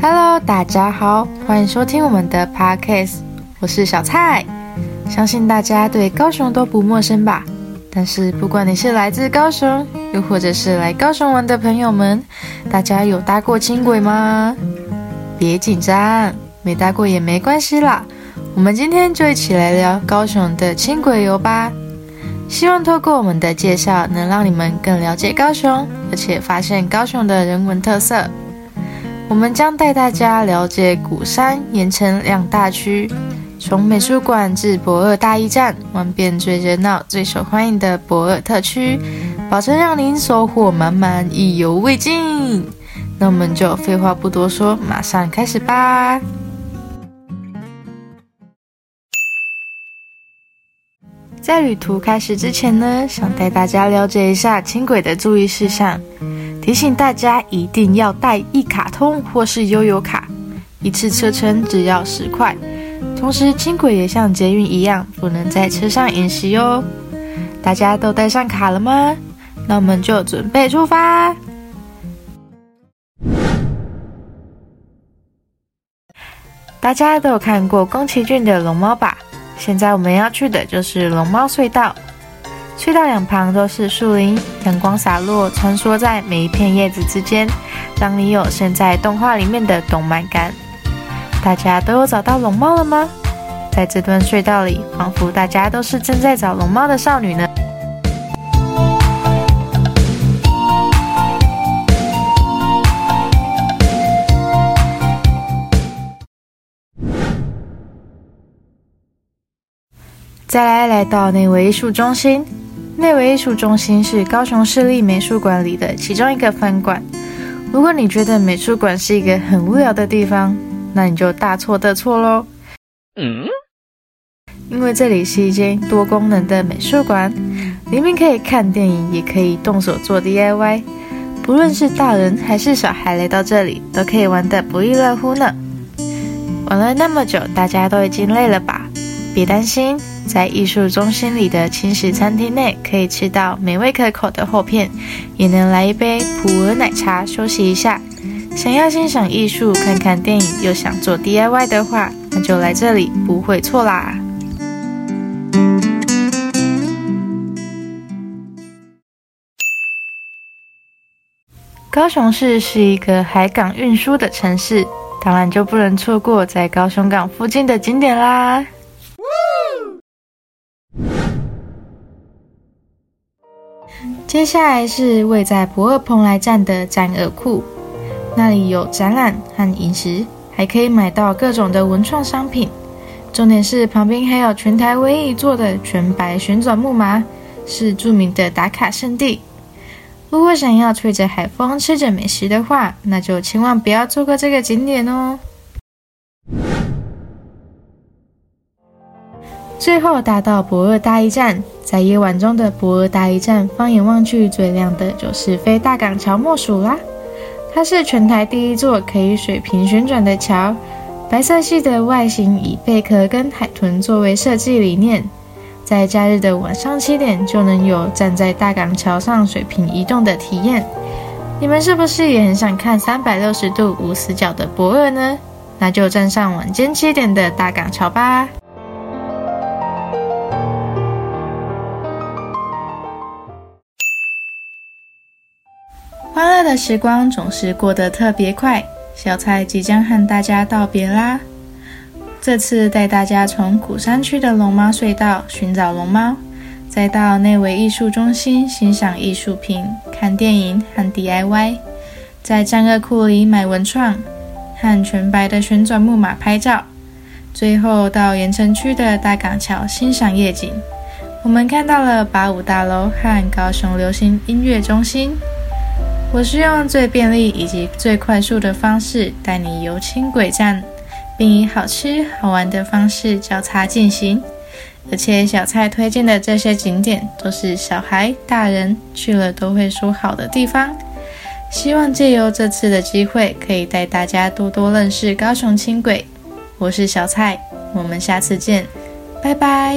Hello，大家好，欢迎收听我们的 podcast，我是小蔡。相信大家对高雄都不陌生吧？但是不管你是来自高雄，又或者是来高雄玩的朋友们，大家有搭过轻轨吗？别紧张，没搭过也没关系啦。我们今天就一起来聊高雄的轻轨游吧。希望透过我们的介绍，能让你们更了解高雄，而且发现高雄的人文特色。我们将带大家了解鼓山、盐城两大区，从美术馆至博尔大驿站，玩遍最热闹、最受欢迎的博尔特区，保证让您收获满满、意犹未尽。那我们就废话不多说，马上开始吧。在旅途开始之前呢，想带大家了解一下轻轨的注意事项。提醒大家一定要带一卡通或是悠游卡，一次车程只要十块。同时，轻轨也像捷运一样，不能在车上饮食哟。大家都带上卡了吗？那我们就准备出发。大家都有看过宫崎骏的龙猫吧？现在我们要去的就是龙猫隧道。隧道两旁都是树林，阳光洒落，穿梭在每一片叶子之间，让你有身在动画里面的动漫感。大家都有找到龙猫了吗？在这段隧道里，仿佛大家都是正在找龙猫的少女呢。再来，来到内围艺术中心。内围艺术中心是高雄市立美术馆里的其中一个分馆。如果你觉得美术馆是一个很无聊的地方，那你就大错特错喽。嗯，因为这里是一间多功能的美术馆，里面可以看电影，也可以动手做 DIY。不论是大人还是小孩来到这里，都可以玩得不亦乐乎呢。玩了那么久，大家都已经累了吧？别担心。在艺术中心里的轻食餐厅内，可以吃到美味可口的厚片，也能来一杯普洱奶茶休息一下。想要欣赏艺术、看看电影，又想做 DIY 的话，那就来这里不会错啦。高雄市是一个海港运输的城市，当然就不能错过在高雄港附近的景点啦。接下来是位在博尔蓬莱站的展尔库，那里有展览和饮食，还可以买到各种的文创商品。重点是旁边还有全台唯一一座的全白旋转木马，是著名的打卡圣地。如果想要吹着海风吃着美食的话，那就千万不要错过这个景点哦。最后达到博尔大驿站，在夜晚中的博尔大驿站，放眼望去最亮的就是非大港桥莫属啦。它是全台第一座可以水平旋转的桥，白色系的外形以贝壳跟海豚作为设计理念，在假日的晚上七点就能有站在大港桥上水平移动的体验。你们是不是也很想看三百六十度无死角的博尔呢？那就站上晚间七点的大港桥吧。的时光总是过得特别快，小蔡即将和大家道别啦。这次带大家从古山区的龙猫隧道寻找龙猫，再到内围艺术中心欣赏艺术品、看电影和 DIY，在战恶库里买文创，和全白的旋转木马拍照，最后到盐城区的大港桥欣赏夜景。我们看到了八五大楼和高雄流行音乐中心。我是用最便利以及最快速的方式带你游轻轨站，并以好吃好玩的方式交叉进行。而且小蔡推荐的这些景点都是小孩、大人去了都会说好的地方。希望借由这次的机会，可以带大家多多认识高雄轻轨。我是小蔡，我们下次见，拜拜。